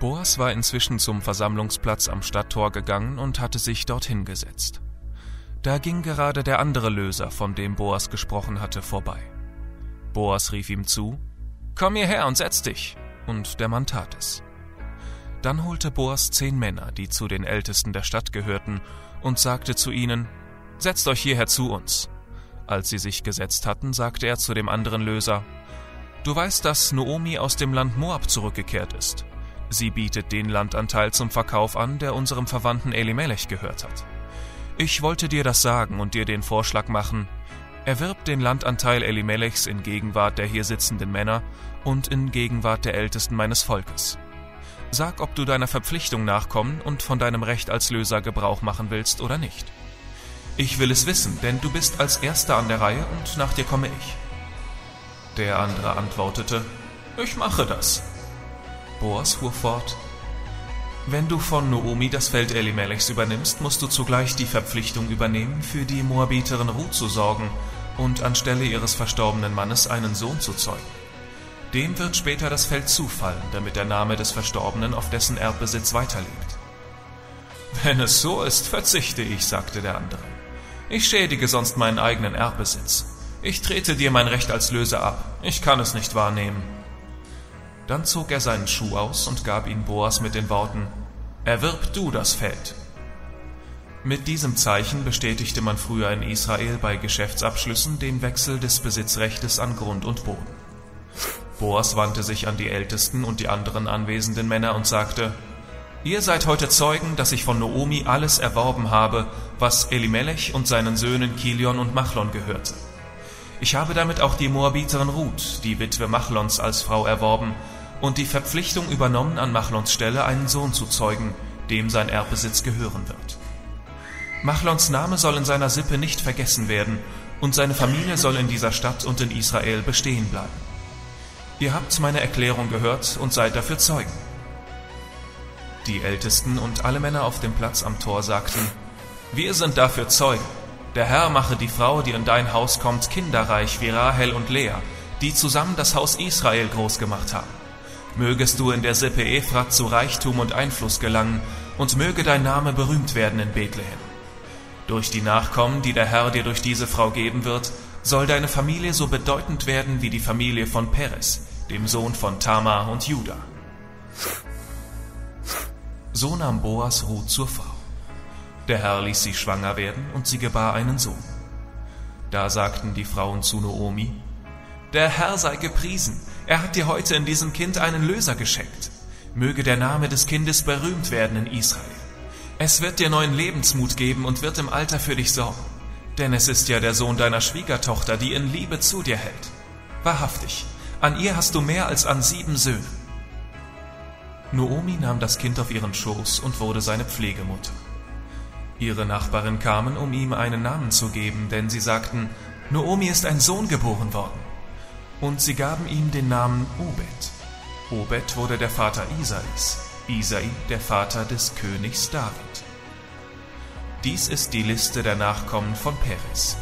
Boas war inzwischen zum Versammlungsplatz am Stadttor gegangen und hatte sich dorthin gesetzt. Da ging gerade der andere Löser, von dem Boas gesprochen hatte, vorbei. Boas rief ihm zu, Komm hierher und setz dich. Und der Mann tat es. Dann holte Boas zehn Männer, die zu den Ältesten der Stadt gehörten, und sagte zu ihnen, Setzt euch hierher zu uns. Als sie sich gesetzt hatten, sagte er zu dem anderen Löser, Du weißt, dass Noomi aus dem Land Moab zurückgekehrt ist. Sie bietet den Landanteil zum Verkauf an, der unserem Verwandten Elimelech gehört hat. Ich wollte dir das sagen und dir den Vorschlag machen, erwirb den Landanteil Elimelechs in Gegenwart der hier sitzenden Männer und in Gegenwart der Ältesten meines Volkes. Sag, ob du deiner Verpflichtung nachkommen und von deinem Recht als Löser Gebrauch machen willst oder nicht. Ich will es wissen, denn du bist als Erster an der Reihe und nach dir komme ich. Der andere antwortete, Ich mache das. Boas fuhr fort, Wenn du von Noomi das Feld Elimelechs übernimmst, musst du zugleich die Verpflichtung übernehmen, für die Moabiterin Ruth zu sorgen und anstelle ihres verstorbenen Mannes einen Sohn zu zeugen. Dem wird später das Feld zufallen, damit der Name des Verstorbenen auf dessen Erbbesitz weiterlebt. Wenn es so ist, verzichte ich, sagte der andere. Ich schädige sonst meinen eigenen Erbbesitz. Ich trete dir mein Recht als Löser ab. Ich kann es nicht wahrnehmen. Dann zog er seinen Schuh aus und gab ihn Boas mit den Worten, Erwirb du das Feld. Mit diesem Zeichen bestätigte man früher in Israel bei Geschäftsabschlüssen den Wechsel des Besitzrechtes an Grund und Boden. Boas wandte sich an die Ältesten und die anderen anwesenden Männer und sagte, Ihr seid heute Zeugen, dass ich von Noomi alles erworben habe, was Elimelech und seinen Söhnen Kilion und Machlon gehörte. Ich habe damit auch die Moabiterin Ruth, die Witwe Machlons, als Frau erworben und die Verpflichtung übernommen, an Machlons Stelle einen Sohn zu zeugen, dem sein Erbbesitz gehören wird. Machlons Name soll in seiner Sippe nicht vergessen werden und seine Familie soll in dieser Stadt und in Israel bestehen bleiben. Ihr habt meine Erklärung gehört und seid dafür Zeugen. Die Ältesten und alle Männer auf dem Platz am Tor sagten, wir sind dafür Zeugen. Der Herr mache die Frau, die in dein Haus kommt, kinderreich wie Rahel und Lea, die zusammen das Haus Israel groß gemacht haben. Mögest du in der Sippe Ephrat zu Reichtum und Einfluss gelangen und möge dein Name berühmt werden in Bethlehem. Durch die Nachkommen, die der Herr dir durch diese Frau geben wird, soll deine Familie so bedeutend werden wie die Familie von Peres, dem Sohn von Tamar und Juda. So nahm Boas Ruth zur Frau. Der Herr ließ sie schwanger werden und sie gebar einen Sohn. Da sagten die Frauen zu Noomi, Der Herr sei gepriesen, er hat dir heute in diesem Kind einen Löser geschenkt. Möge der Name des Kindes berühmt werden in Israel. Es wird dir neuen Lebensmut geben und wird im Alter für dich sorgen. Denn es ist ja der Sohn deiner Schwiegertochter, die in Liebe zu dir hält. Wahrhaftig, an ihr hast du mehr als an sieben Söhne. Noomi nahm das Kind auf ihren Schoß und wurde seine Pflegemutter. Ihre Nachbarn kamen, um ihm einen Namen zu geben, denn sie sagten, Noomi ist ein Sohn geboren worden. Und sie gaben ihm den Namen Obed. Obed wurde der Vater Isais, Isai der Vater des Königs David. Dies ist die Liste der Nachkommen von Peres.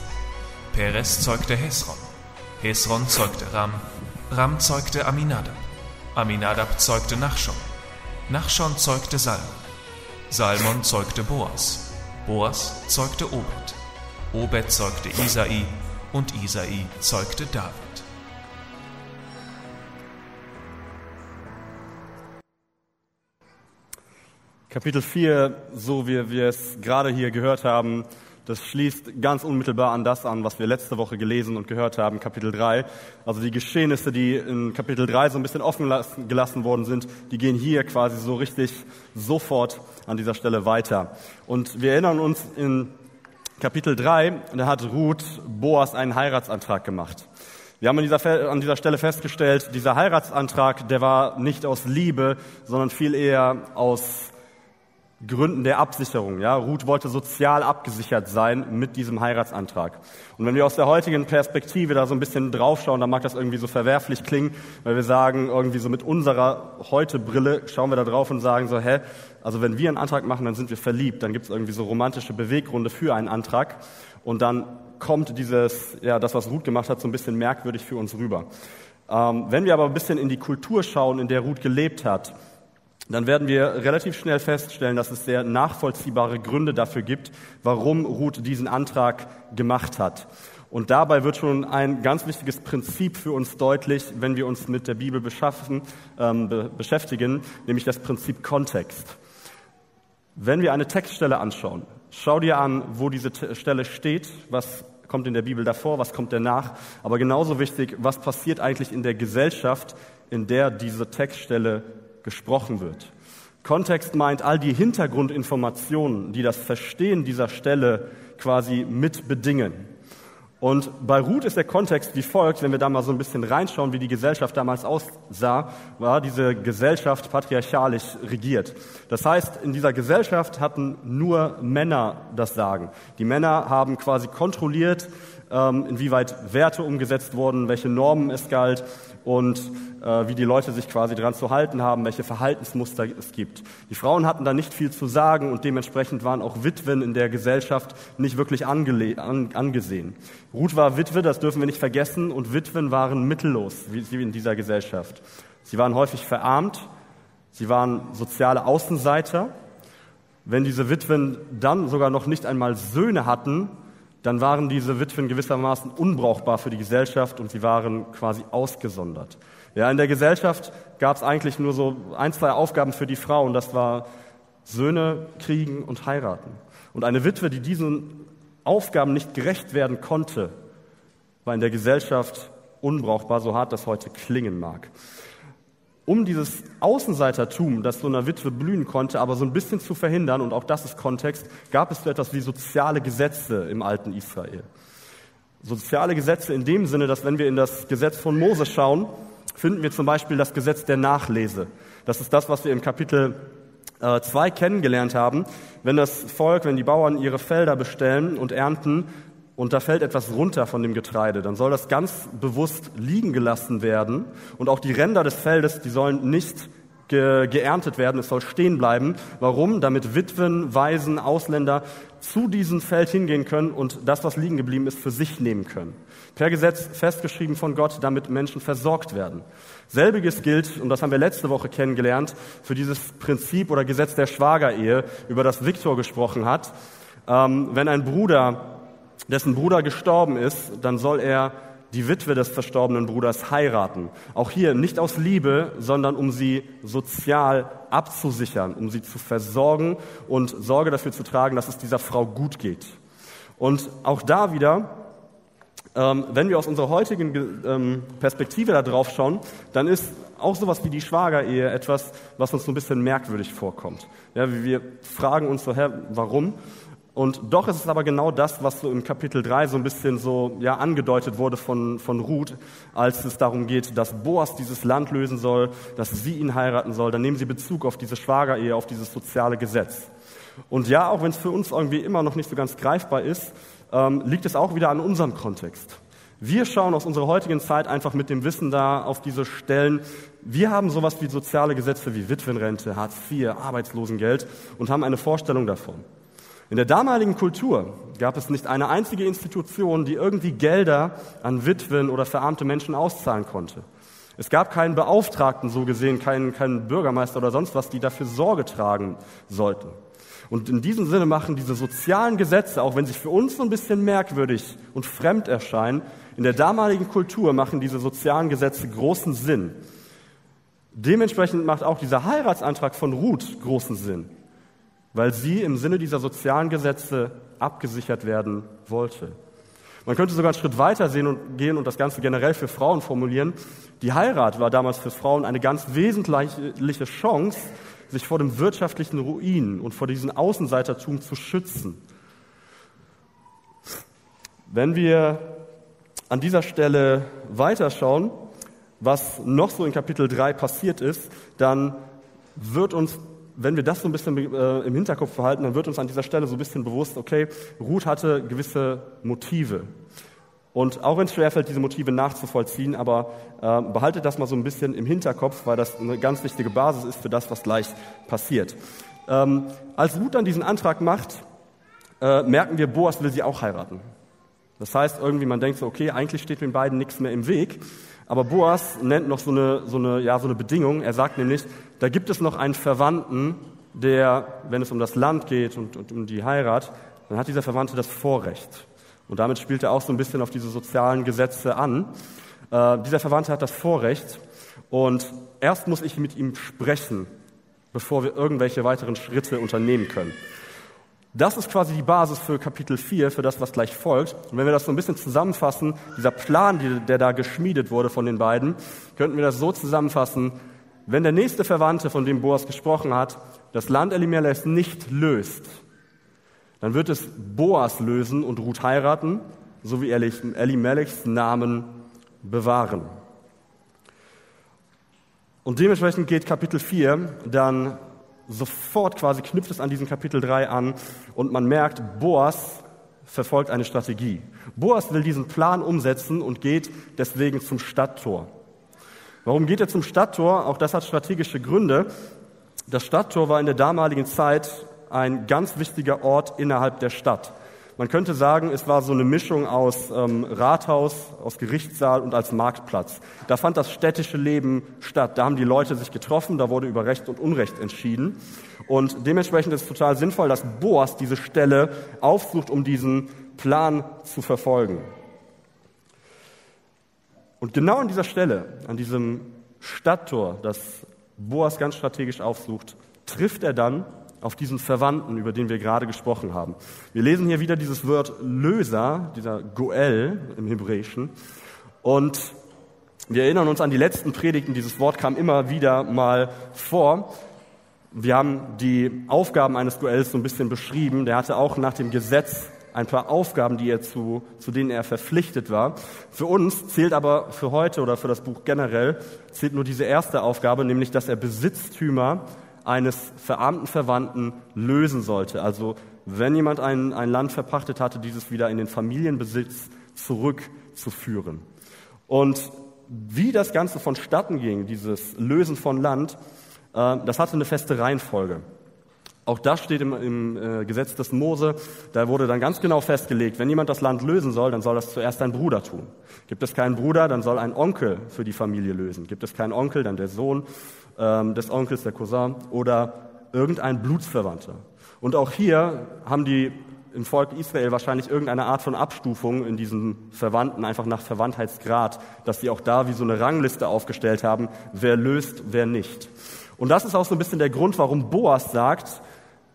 Peres zeugte Hesron, Hesron zeugte Ram, Ram zeugte Aminadab, Aminadab zeugte Nachschon, Nachschon zeugte Salmon, Salmon zeugte Boas, Boas zeugte Obed, Obed zeugte Isai und Isai zeugte David. Kapitel 4, so wie wir es gerade hier gehört haben, das schließt ganz unmittelbar an das an, was wir letzte Woche gelesen und gehört haben, Kapitel 3. Also die Geschehnisse, die in Kapitel 3 so ein bisschen offen gelassen worden sind, die gehen hier quasi so richtig sofort an dieser Stelle weiter. Und wir erinnern uns in Kapitel 3, da hat Ruth Boas einen Heiratsantrag gemacht. Wir haben an dieser, an dieser Stelle festgestellt, dieser Heiratsantrag, der war nicht aus Liebe, sondern viel eher aus Gründen der Absicherung. Ja, Ruth wollte sozial abgesichert sein mit diesem Heiratsantrag. Und wenn wir aus der heutigen Perspektive da so ein bisschen draufschauen, dann mag das irgendwie so verwerflich klingen, weil wir sagen, irgendwie so mit unserer heute Brille schauen wir da drauf und sagen so, hä, also wenn wir einen Antrag machen, dann sind wir verliebt, dann gibt es irgendwie so romantische Beweggründe für einen Antrag und dann kommt dieses, ja, das, was Ruth gemacht hat, so ein bisschen merkwürdig für uns rüber. Ähm, wenn wir aber ein bisschen in die Kultur schauen, in der Ruth gelebt hat, dann werden wir relativ schnell feststellen, dass es sehr nachvollziehbare Gründe dafür gibt, warum Ruth diesen Antrag gemacht hat. Und dabei wird schon ein ganz wichtiges Prinzip für uns deutlich, wenn wir uns mit der Bibel beschaffen, ähm, be beschäftigen, nämlich das Prinzip Kontext. Wenn wir eine Textstelle anschauen, schau dir an, wo diese Stelle steht, was kommt in der Bibel davor, was kommt danach, aber genauso wichtig, was passiert eigentlich in der Gesellschaft, in der diese Textstelle gesprochen wird. Kontext meint all die Hintergrundinformationen, die das Verstehen dieser Stelle quasi mit bedingen. Und bei Ruth ist der Kontext wie folgt, wenn wir da mal so ein bisschen reinschauen, wie die Gesellschaft damals aussah, war diese Gesellschaft patriarchalisch regiert. Das heißt, in dieser Gesellschaft hatten nur Männer das Sagen. Die Männer haben quasi kontrolliert, inwieweit Werte umgesetzt wurden, welche Normen es galt und äh, wie die Leute sich quasi dran zu halten haben, welche Verhaltensmuster es gibt. Die Frauen hatten da nicht viel zu sagen und dementsprechend waren auch Witwen in der Gesellschaft nicht wirklich an, angesehen. Ruth war Witwe, das dürfen wir nicht vergessen, und Witwen waren mittellos, wie in dieser Gesellschaft. Sie waren häufig verarmt, sie waren soziale Außenseiter. Wenn diese Witwen dann sogar noch nicht einmal Söhne hatten, dann waren diese Witwen gewissermaßen unbrauchbar für die Gesellschaft und sie waren quasi ausgesondert. Ja, in der Gesellschaft gab es eigentlich nur so ein, zwei Aufgaben für die Frau und das war Söhne kriegen und heiraten. Und eine Witwe, die diesen Aufgaben nicht gerecht werden konnte, war in der Gesellschaft unbrauchbar, so hart das heute klingen mag um dieses Außenseitertum, das so einer Witwe blühen konnte, aber so ein bisschen zu verhindern, und auch das ist Kontext, gab es so etwas wie soziale Gesetze im alten Israel. Soziale Gesetze in dem Sinne, dass wenn wir in das Gesetz von Mose schauen, finden wir zum Beispiel das Gesetz der Nachlese. Das ist das, was wir im Kapitel 2 äh, kennengelernt haben. Wenn das Volk, wenn die Bauern ihre Felder bestellen und ernten, und da fällt etwas runter von dem Getreide, dann soll das ganz bewusst liegen gelassen werden und auch die Ränder des Feldes, die sollen nicht ge geerntet werden, es soll stehen bleiben. Warum? Damit Witwen, Waisen, Ausländer zu diesem Feld hingehen können und das, was liegen geblieben ist, für sich nehmen können. Per Gesetz festgeschrieben von Gott, damit Menschen versorgt werden. Selbiges gilt, und das haben wir letzte Woche kennengelernt, für dieses Prinzip oder Gesetz der Schwagerehe, über das Viktor gesprochen hat. Ähm, wenn ein Bruder dessen Bruder gestorben ist, dann soll er die Witwe des verstorbenen Bruders heiraten. Auch hier nicht aus Liebe, sondern um sie sozial abzusichern, um sie zu versorgen und Sorge dafür zu tragen, dass es dieser Frau gut geht. Und auch da wieder, ähm, wenn wir aus unserer heutigen ähm, Perspektive da drauf schauen, dann ist auch sowas wie die Schwagerehe etwas, was uns so ein bisschen merkwürdig vorkommt. Ja, wir fragen uns so, Herr, warum? Und doch ist es aber genau das, was so im Kapitel 3 so ein bisschen so ja, angedeutet wurde von, von Ruth, als es darum geht, dass Boas dieses Land lösen soll, dass sie ihn heiraten soll. Dann nehmen sie Bezug auf diese Schwagerehe, auf dieses soziale Gesetz. Und ja, auch wenn es für uns irgendwie immer noch nicht so ganz greifbar ist, ähm, liegt es auch wieder an unserem Kontext. Wir schauen aus unserer heutigen Zeit einfach mit dem Wissen da auf diese Stellen. Wir haben sowas wie soziale Gesetze wie Witwenrente, Hartz IV, Arbeitslosengeld und haben eine Vorstellung davon. In der damaligen Kultur gab es nicht eine einzige Institution, die irgendwie Gelder an Witwen oder verarmte Menschen auszahlen konnte. Es gab keinen Beauftragten, so gesehen, keinen, keinen Bürgermeister oder sonst was, die dafür Sorge tragen sollten. Und in diesem Sinne machen diese sozialen Gesetze, auch wenn sie für uns so ein bisschen merkwürdig und fremd erscheinen, in der damaligen Kultur machen diese sozialen Gesetze großen Sinn. Dementsprechend macht auch dieser Heiratsantrag von Ruth großen Sinn weil sie im Sinne dieser sozialen Gesetze abgesichert werden wollte. Man könnte sogar einen Schritt weiter sehen und gehen und das Ganze generell für Frauen formulieren. Die Heirat war damals für Frauen eine ganz wesentliche Chance, sich vor dem wirtschaftlichen Ruin und vor diesem Außenseitertum zu schützen. Wenn wir an dieser Stelle weiterschauen, was noch so in Kapitel 3 passiert ist, dann wird uns wenn wir das so ein bisschen äh, im Hinterkopf behalten, dann wird uns an dieser Stelle so ein bisschen bewusst, okay, Ruth hatte gewisse Motive. Und auch wenn es schwerfällt, diese Motive nachzuvollziehen, aber äh, behaltet das mal so ein bisschen im Hinterkopf, weil das eine ganz wichtige Basis ist für das, was gleich passiert. Ähm, als Ruth dann diesen Antrag macht, äh, merken wir, Boas will sie auch heiraten. Das heißt, irgendwie man denkt so, okay, eigentlich steht den beiden nichts mehr im Weg. Aber Boas nennt noch so eine, so eine, ja, so eine Bedingung. Er sagt nämlich, da gibt es noch einen Verwandten, der, wenn es um das Land geht und, und um die Heirat, dann hat dieser Verwandte das Vorrecht. Und damit spielt er auch so ein bisschen auf diese sozialen Gesetze an. Äh, dieser Verwandte hat das Vorrecht und erst muss ich mit ihm sprechen, bevor wir irgendwelche weiteren Schritte unternehmen können. Das ist quasi die Basis für Kapitel 4, für das, was gleich folgt. Und wenn wir das so ein bisschen zusammenfassen, dieser Plan, der da geschmiedet wurde von den beiden, könnten wir das so zusammenfassen, wenn der nächste Verwandte, von dem Boas gesprochen hat, das Land Elimelechs nicht löst, dann wird es Boas lösen und Ruth heiraten, so wie Elimelechs Namen bewahren. Und dementsprechend geht Kapitel 4 dann sofort quasi knüpft es an diesen Kapitel 3 an und man merkt, Boas verfolgt eine Strategie. Boas will diesen Plan umsetzen und geht deswegen zum Stadttor. Warum geht er zum Stadttor? Auch das hat strategische Gründe. Das Stadttor war in der damaligen Zeit ein ganz wichtiger Ort innerhalb der Stadt. Man könnte sagen, es war so eine Mischung aus ähm, Rathaus, aus Gerichtssaal und als Marktplatz. Da fand das städtische Leben statt. Da haben die Leute sich getroffen, da wurde über Recht und Unrecht entschieden. Und dementsprechend ist es total sinnvoll, dass Boas diese Stelle aufsucht, um diesen Plan zu verfolgen. Und genau an dieser Stelle, an diesem Stadttor, das Boas ganz strategisch aufsucht, trifft er dann auf diesen Verwandten, über den wir gerade gesprochen haben. Wir lesen hier wieder dieses Wort Löser, dieser Goel im Hebräischen. Und wir erinnern uns an die letzten Predigten, dieses Wort kam immer wieder mal vor. Wir haben die Aufgaben eines Goels so ein bisschen beschrieben. Der hatte auch nach dem Gesetz ein paar Aufgaben, die er zu, zu denen er verpflichtet war. Für uns zählt aber für heute oder für das Buch generell zählt nur diese erste Aufgabe, nämlich dass er Besitztümer eines verarmten Verwandten lösen sollte. Also wenn jemand ein, ein Land verpachtet hatte, dieses wieder in den Familienbesitz zurückzuführen. Und wie das Ganze vonstatten ging, dieses Lösen von Land, äh, das hatte eine feste Reihenfolge. Auch das steht im, im äh, Gesetz des Mose. Da wurde dann ganz genau festgelegt, wenn jemand das Land lösen soll, dann soll das zuerst ein Bruder tun. Gibt es keinen Bruder, dann soll ein Onkel für die Familie lösen. Gibt es keinen Onkel, dann der Sohn ähm, des Onkels, der Cousin oder irgendein Blutsverwandter. Und auch hier haben die im Volk Israel wahrscheinlich irgendeine Art von Abstufung in diesen Verwandten, einfach nach Verwandtheitsgrad, dass sie auch da wie so eine Rangliste aufgestellt haben, wer löst, wer nicht. Und das ist auch so ein bisschen der Grund, warum Boas sagt,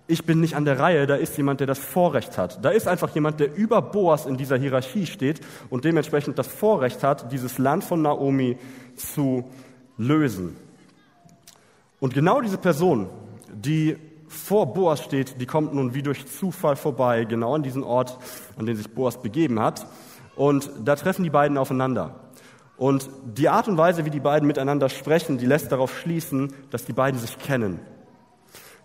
ich bin nicht an der Reihe, da ist jemand, der das Vorrecht hat. Da ist einfach jemand, der über Boas in dieser Hierarchie steht und dementsprechend das Vorrecht hat, dieses Land von Naomi zu lösen. Und genau diese Person, die vor Boas steht, die kommt nun wie durch Zufall vorbei, genau an diesen Ort, an den sich Boas begeben hat. Und da treffen die beiden aufeinander. Und die Art und Weise, wie die beiden miteinander sprechen, die lässt darauf schließen, dass die beiden sich kennen.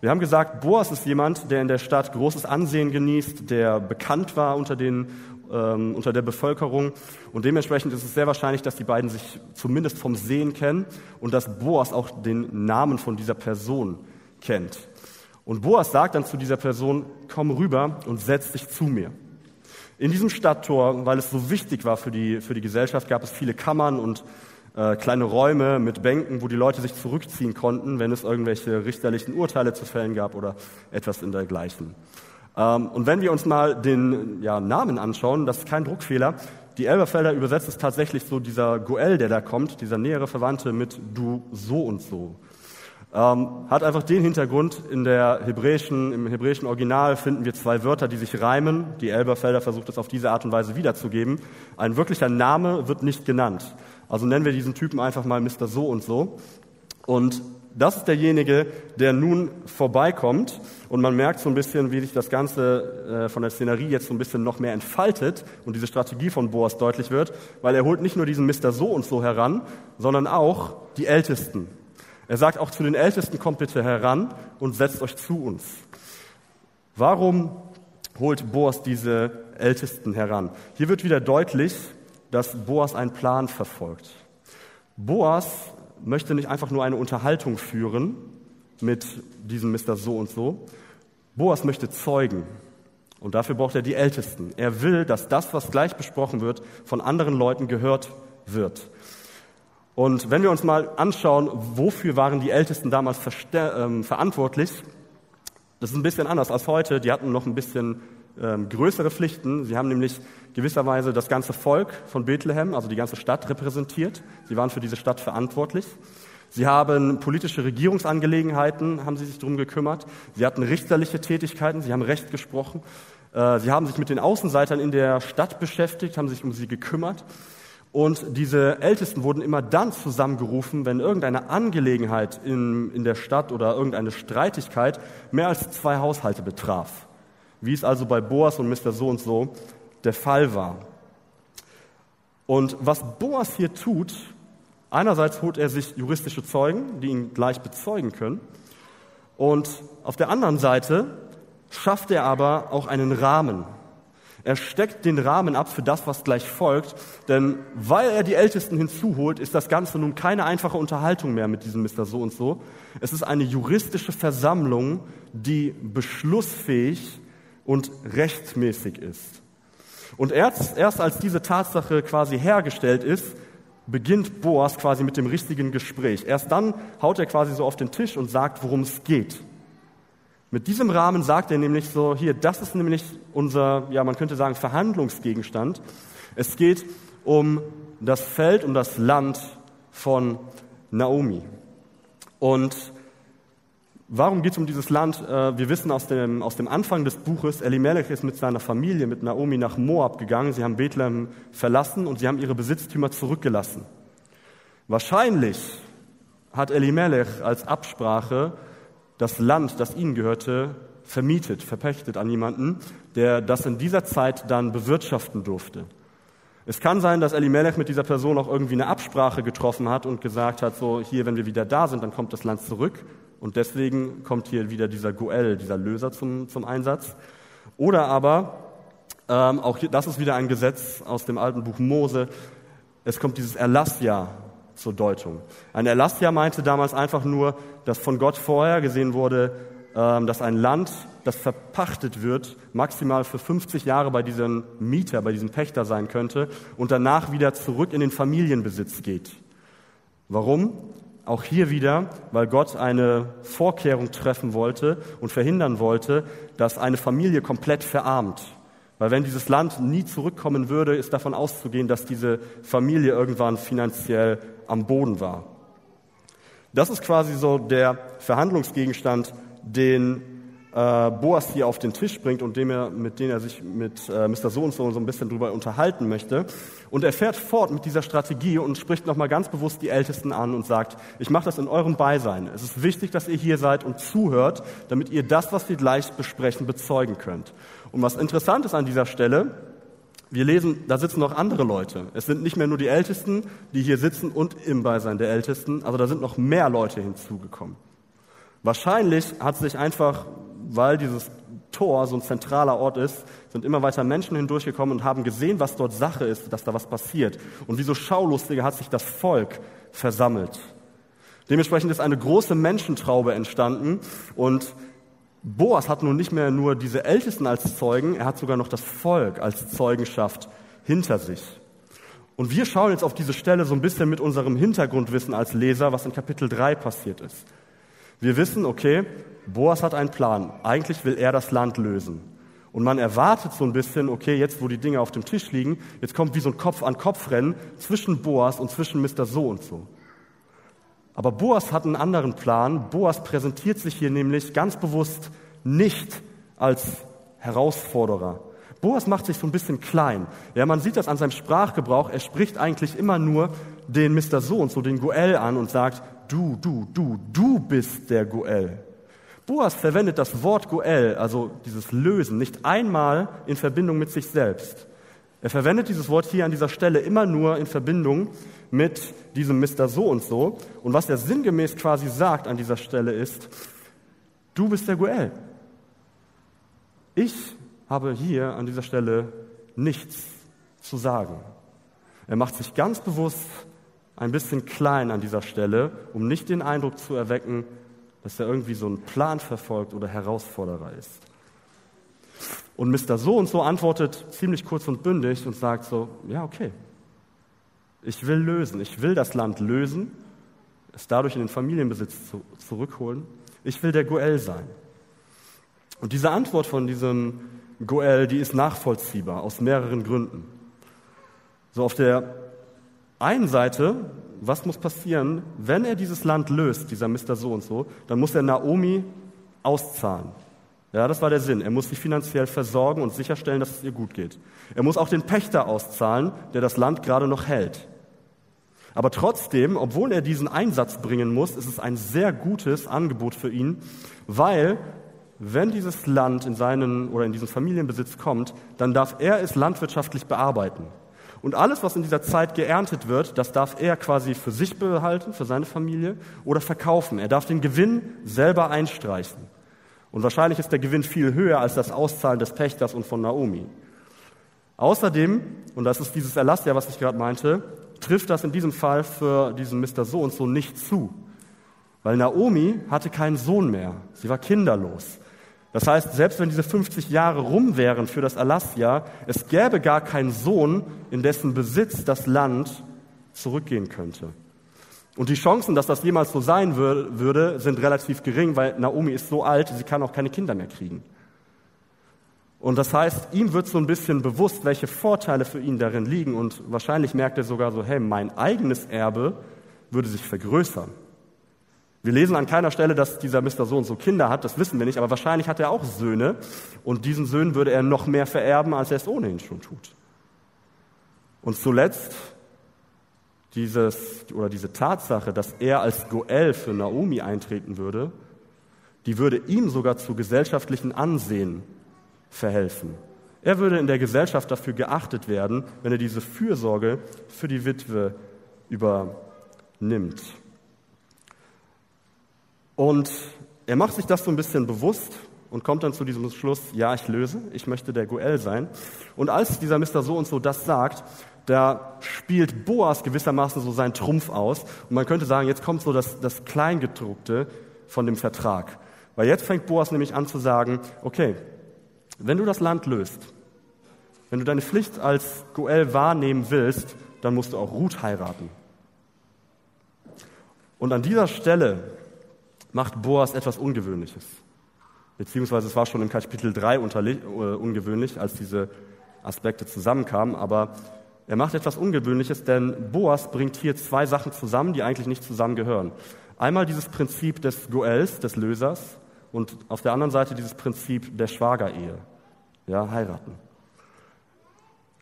Wir haben gesagt, Boas ist jemand, der in der Stadt großes Ansehen genießt, der bekannt war unter den ähm, unter der Bevölkerung. Und dementsprechend ist es sehr wahrscheinlich, dass die beiden sich zumindest vom Sehen kennen und dass Boas auch den Namen von dieser Person kennt. Und Boas sagt dann zu dieser Person, komm rüber und setz dich zu mir. In diesem Stadttor, weil es so wichtig war für die, für die Gesellschaft, gab es viele Kammern und äh, kleine Räume mit Bänken, wo die Leute sich zurückziehen konnten, wenn es irgendwelche richterlichen Urteile zu fällen gab oder etwas in dergleichen. Ähm, und wenn wir uns mal den ja, Namen anschauen, das ist kein Druckfehler. Die Elberfelder übersetzt es tatsächlich so, dieser Goel, der da kommt, dieser nähere Verwandte mit du so und so. Ähm, hat einfach den Hintergrund, in der hebräischen, im hebräischen Original finden wir zwei Wörter, die sich reimen. Die Elberfelder versucht es auf diese Art und Weise wiederzugeben. Ein wirklicher Name wird nicht genannt. Also nennen wir diesen Typen einfach mal Mr. So und so. Und das ist derjenige, der nun vorbeikommt und man merkt so ein bisschen, wie sich das Ganze äh, von der Szenerie jetzt so ein bisschen noch mehr entfaltet und diese Strategie von Boas deutlich wird, weil er holt nicht nur diesen Mr. So und so heran, sondern auch die Ältesten. Er sagt auch zu den Ältesten, kommt bitte heran und setzt euch zu uns. Warum holt Boas diese Ältesten heran? Hier wird wieder deutlich, dass Boas einen Plan verfolgt. Boas möchte nicht einfach nur eine Unterhaltung führen mit diesem Mr. So und so. Boas möchte zeugen. Und dafür braucht er die Ältesten. Er will, dass das, was gleich besprochen wird, von anderen Leuten gehört wird. Und wenn wir uns mal anschauen, wofür waren die Ältesten damals ähm, verantwortlich, das ist ein bisschen anders als heute. Die hatten noch ein bisschen ähm, größere Pflichten. Sie haben nämlich gewisserweise das ganze Volk von Bethlehem, also die ganze Stadt, repräsentiert. Sie waren für diese Stadt verantwortlich. Sie haben politische Regierungsangelegenheiten, haben sie sich darum gekümmert. Sie hatten richterliche Tätigkeiten, sie haben Recht gesprochen. Äh, sie haben sich mit den Außenseitern in der Stadt beschäftigt, haben sich um sie gekümmert. Und diese Ältesten wurden immer dann zusammengerufen, wenn irgendeine Angelegenheit in, in der Stadt oder irgendeine Streitigkeit mehr als zwei Haushalte betraf. Wie es also bei Boas und Mr. So und so der Fall war. Und was Boas hier tut, einerseits holt er sich juristische Zeugen, die ihn gleich bezeugen können. Und auf der anderen Seite schafft er aber auch einen Rahmen. Er steckt den Rahmen ab für das, was gleich folgt, denn weil er die Ältesten hinzuholt, ist das Ganze nun keine einfache Unterhaltung mehr mit diesem Mr. So und so. Es ist eine juristische Versammlung, die beschlussfähig und rechtmäßig ist. Und erst, erst als diese Tatsache quasi hergestellt ist, beginnt Boas quasi mit dem richtigen Gespräch. Erst dann haut er quasi so auf den Tisch und sagt, worum es geht. Mit diesem Rahmen sagt er nämlich so, hier, das ist nämlich unser, ja, man könnte sagen, Verhandlungsgegenstand. Es geht um das Feld, um das Land von Naomi. Und warum geht es um dieses Land? Äh, wir wissen aus dem, aus dem Anfang des Buches, Elimelech ist mit seiner Familie, mit Naomi nach Moab gegangen. Sie haben Bethlehem verlassen und sie haben ihre Besitztümer zurückgelassen. Wahrscheinlich hat Elimelech als Absprache das Land, das ihnen gehörte, vermietet, verpächtet an jemanden, der das in dieser Zeit dann bewirtschaften durfte. Es kann sein, dass Elimelech mit dieser Person auch irgendwie eine Absprache getroffen hat und gesagt hat, so hier, wenn wir wieder da sind, dann kommt das Land zurück. Und deswegen kommt hier wieder dieser Goel, dieser Löser zum, zum Einsatz. Oder aber, ähm, auch hier, das ist wieder ein Gesetz aus dem alten Buch Mose, es kommt dieses Erlassjahr zur Deutung. Ein Erlassjahr meinte damals einfach nur, dass von Gott vorher gesehen wurde, ähm, dass ein Land, das verpachtet wird, maximal für 50 Jahre bei diesem Mieter, bei diesem Pächter sein könnte und danach wieder zurück in den Familienbesitz geht. Warum? Auch hier wieder, weil Gott eine Vorkehrung treffen wollte und verhindern wollte, dass eine Familie komplett verarmt. Weil wenn dieses Land nie zurückkommen würde, ist davon auszugehen, dass diese Familie irgendwann finanziell am Boden war. Das ist quasi so der Verhandlungsgegenstand, den äh, Boas hier auf den Tisch bringt und dem er, mit dem er sich mit äh, Mr. So und so so ein bisschen drüber unterhalten möchte. Und er fährt fort mit dieser Strategie und spricht nochmal ganz bewusst die Ältesten an und sagt, ich mache das in eurem Beisein. Es ist wichtig, dass ihr hier seid und zuhört, damit ihr das, was wir gleich besprechen, bezeugen könnt. Und was interessant ist an dieser Stelle, wir lesen, da sitzen noch andere Leute. Es sind nicht mehr nur die Ältesten, die hier sitzen und im Beisein der Ältesten, also da sind noch mehr Leute hinzugekommen. Wahrscheinlich hat sich einfach, weil dieses Tor so ein zentraler Ort ist, sind immer weiter Menschen hindurchgekommen und haben gesehen, was dort Sache ist, dass da was passiert. Und wie so Schaulustige hat sich das Volk versammelt. Dementsprechend ist eine große Menschentraube entstanden und Boas hat nun nicht mehr nur diese Ältesten als Zeugen, er hat sogar noch das Volk als Zeugenschaft hinter sich. Und wir schauen jetzt auf diese Stelle so ein bisschen mit unserem Hintergrundwissen als Leser, was in Kapitel 3 passiert ist. Wir wissen, okay, Boas hat einen Plan. Eigentlich will er das Land lösen. Und man erwartet so ein bisschen, okay, jetzt wo die Dinge auf dem Tisch liegen, jetzt kommt wie so ein Kopf-an-Kopf-Rennen zwischen Boas und zwischen Mr. So und so. Aber Boas hat einen anderen Plan. Boas präsentiert sich hier nämlich ganz bewusst nicht als Herausforderer. Boas macht sich so ein bisschen klein. Ja, man sieht das an seinem Sprachgebrauch. Er spricht eigentlich immer nur den Mr. So und so, den Goel an und sagt, du, du, du, du bist der Goel. Boas verwendet das Wort Goel, also dieses Lösen, nicht einmal in Verbindung mit sich selbst. Er verwendet dieses Wort hier an dieser Stelle immer nur in Verbindung mit diesem Mr. So und so. Und was er sinngemäß quasi sagt an dieser Stelle ist, du bist der Goel. Ich habe hier an dieser Stelle nichts zu sagen. Er macht sich ganz bewusst ein bisschen klein an dieser Stelle, um nicht den Eindruck zu erwecken, dass er irgendwie so einen Plan verfolgt oder Herausforderer ist. Und Mr. So und so antwortet ziemlich kurz und bündig und sagt so, ja, okay, ich will lösen, ich will das Land lösen, es dadurch in den Familienbesitz zu, zurückholen. Ich will der Goel sein. Und diese Antwort von diesem Goel, die ist nachvollziehbar aus mehreren Gründen. So auf der einen Seite, was muss passieren, wenn er dieses Land löst, dieser Mr. So und so, dann muss er Naomi auszahlen. Ja, das war der Sinn. Er muss sie finanziell versorgen und sicherstellen, dass es ihr gut geht. Er muss auch den Pächter auszahlen, der das Land gerade noch hält. Aber trotzdem, obwohl er diesen Einsatz bringen muss, ist es ein sehr gutes Angebot für ihn, weil wenn dieses Land in seinen oder in diesen Familienbesitz kommt, dann darf er es landwirtschaftlich bearbeiten. Und alles, was in dieser Zeit geerntet wird, das darf er quasi für sich behalten, für seine Familie oder verkaufen. Er darf den Gewinn selber einstreichen. Und wahrscheinlich ist der Gewinn viel höher als das Auszahlen des Pächters und von Naomi. Außerdem, und das ist dieses Erlass ja, was ich gerade meinte, trifft das in diesem Fall für diesen Mr. So und so nicht zu. Weil Naomi hatte keinen Sohn mehr. Sie war kinderlos. Das heißt, selbst wenn diese 50 Jahre rum wären für das Erlassjahr, es gäbe gar keinen Sohn, in dessen Besitz das Land zurückgehen könnte. Und die Chancen, dass das jemals so sein würde, sind relativ gering, weil Naomi ist so alt, sie kann auch keine Kinder mehr kriegen. Und das heißt, ihm wird so ein bisschen bewusst, welche Vorteile für ihn darin liegen. Und wahrscheinlich merkt er sogar so, hey, mein eigenes Erbe würde sich vergrößern. Wir lesen an keiner Stelle, dass dieser Mr. So und so Kinder hat, das wissen wir nicht, aber wahrscheinlich hat er auch Söhne. Und diesen Söhnen würde er noch mehr vererben, als er es ohnehin schon tut. Und zuletzt dieses, oder diese Tatsache, dass er als Goel für Naomi eintreten würde, die würde ihm sogar zu gesellschaftlichen Ansehen verhelfen. Er würde in der Gesellschaft dafür geachtet werden, wenn er diese Fürsorge für die Witwe übernimmt. Und er macht sich das so ein bisschen bewusst und kommt dann zu diesem Schluss, ja, ich löse, ich möchte der Goel sein. Und als dieser Mr. So und so das sagt, da spielt Boas gewissermaßen so seinen Trumpf aus. Und man könnte sagen, jetzt kommt so das, das Kleingedruckte von dem Vertrag. Weil jetzt fängt Boas nämlich an zu sagen, okay, wenn du das Land löst, wenn du deine Pflicht als Goel wahrnehmen willst, dann musst du auch Ruth heiraten. Und an dieser Stelle macht Boas etwas Ungewöhnliches. Beziehungsweise es war schon im Kapitel 3 äh, ungewöhnlich, als diese Aspekte zusammenkamen. Aber er macht etwas Ungewöhnliches, denn Boas bringt hier zwei Sachen zusammen, die eigentlich nicht zusammengehören. Einmal dieses Prinzip des Goels, des Lösers, und auf der anderen Seite dieses Prinzip der Schwagerehe, ja, heiraten.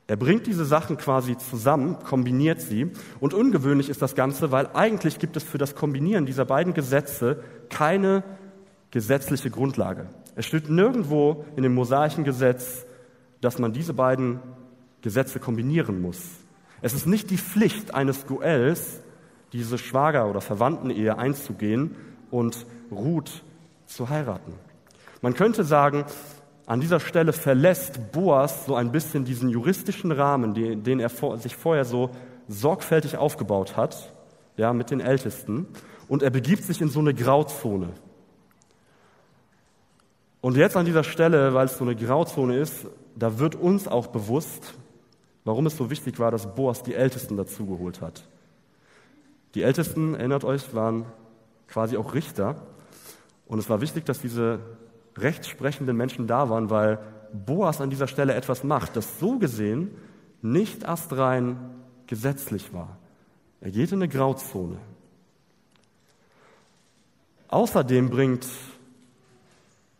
Er bringt diese Sachen quasi zusammen, kombiniert sie. Und ungewöhnlich ist das Ganze, weil eigentlich gibt es für das Kombinieren dieser beiden Gesetze keine gesetzliche Grundlage. Es steht nirgendwo in dem mosaischen Gesetz, dass man diese beiden Gesetze kombinieren muss. Es ist nicht die Pflicht eines Goels, diese Schwager- oder Verwandtenehe einzugehen und Ruth zu heiraten. Man könnte sagen, an dieser Stelle verlässt Boas so ein bisschen diesen juristischen Rahmen, den er sich vorher so sorgfältig aufgebaut hat, ja, mit den Ältesten, und er begibt sich in so eine Grauzone. Und jetzt an dieser Stelle, weil es so eine Grauzone ist, da wird uns auch bewusst, warum es so wichtig war, dass Boas die Ältesten dazugeholt hat. Die Ältesten, erinnert euch, waren quasi auch Richter. Und es war wichtig, dass diese rechtsprechenden Menschen da waren, weil Boas an dieser Stelle etwas macht, das so gesehen nicht astrein gesetzlich war. Er geht in eine Grauzone. Außerdem bringt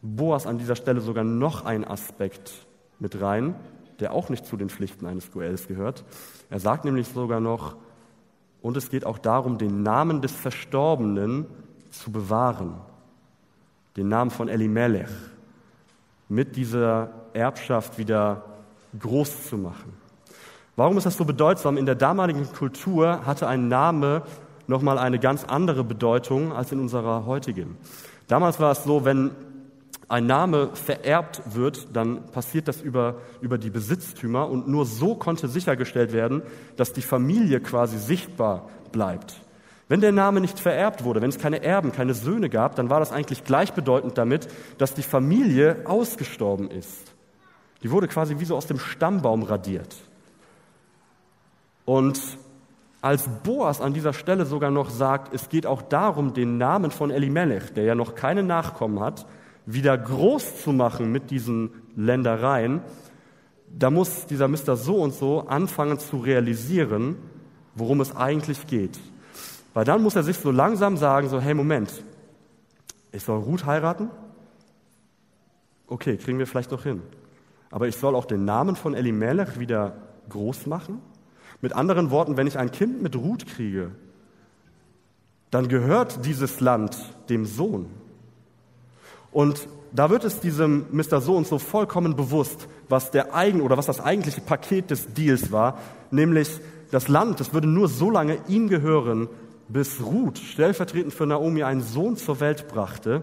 Boas an dieser Stelle sogar noch einen Aspekt mit rein, der auch nicht zu den Pflichten eines Goels gehört. Er sagt nämlich sogar noch, und es geht auch darum, den Namen des Verstorbenen zu bewahren. Den Namen von Elimelech mit dieser Erbschaft wieder groß zu machen. Warum ist das so bedeutsam? In der damaligen Kultur hatte ein Name nochmal eine ganz andere Bedeutung als in unserer heutigen. Damals war es so, wenn ein Name vererbt wird, dann passiert das über, über die Besitztümer und nur so konnte sichergestellt werden, dass die Familie quasi sichtbar bleibt. Wenn der Name nicht vererbt wurde, wenn es keine Erben, keine Söhne gab, dann war das eigentlich gleichbedeutend damit, dass die Familie ausgestorben ist. Die wurde quasi wie so aus dem Stammbaum radiert. Und als Boas an dieser Stelle sogar noch sagt, es geht auch darum, den Namen von Elimelech, der ja noch keine Nachkommen hat, wieder groß zu machen mit diesen Ländereien, da muss dieser Mr. So und so anfangen zu realisieren, worum es eigentlich geht. Weil dann muss er sich so langsam sagen, so, hey Moment, ich soll Ruth heiraten? Okay, kriegen wir vielleicht noch hin. Aber ich soll auch den Namen von Elimelech wieder groß machen? Mit anderen Worten, wenn ich ein Kind mit Ruth kriege, dann gehört dieses Land dem Sohn. Und da wird es diesem Mr. So und so vollkommen bewusst, was der eigen oder was das eigentliche Paket des Deals war, nämlich das Land, das würde nur so lange ihm gehören, bis Ruth stellvertretend für Naomi einen Sohn zur Welt brachte,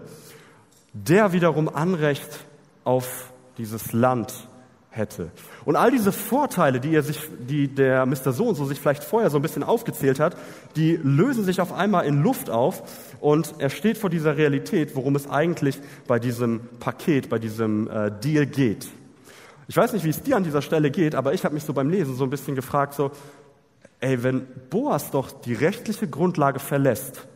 der wiederum Anrecht auf dieses Land hätte. Und all diese Vorteile, die, er sich, die der Mr. So und so sich vielleicht vorher so ein bisschen aufgezählt hat, die lösen sich auf einmal in Luft auf und er steht vor dieser Realität, worum es eigentlich bei diesem Paket, bei diesem äh, Deal geht. Ich weiß nicht, wie es dir an dieser Stelle geht, aber ich habe mich so beim Lesen so ein bisschen gefragt, so, ey, wenn Boas doch die rechtliche Grundlage verlässt,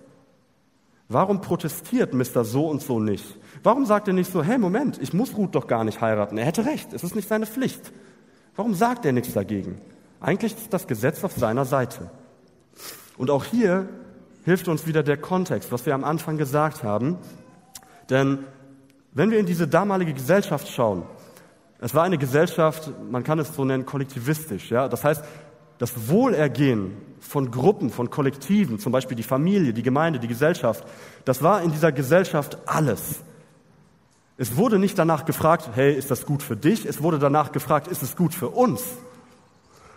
warum protestiert Mr. So und so nicht? Warum sagt er nicht so, hey, Moment, ich muss Ruth doch gar nicht heiraten. Er hätte recht, es ist nicht seine Pflicht. Warum sagt er nichts dagegen? Eigentlich ist das Gesetz auf seiner Seite. Und auch hier hilft uns wieder der Kontext, was wir am Anfang gesagt haben. Denn wenn wir in diese damalige Gesellschaft schauen, es war eine Gesellschaft, man kann es so nennen, kollektivistisch. Ja? Das heißt, das Wohlergehen von Gruppen, von Kollektiven, zum Beispiel die Familie, die Gemeinde, die Gesellschaft, das war in dieser Gesellschaft alles. Es wurde nicht danach gefragt, hey, ist das gut für dich? Es wurde danach gefragt, ist es gut für uns?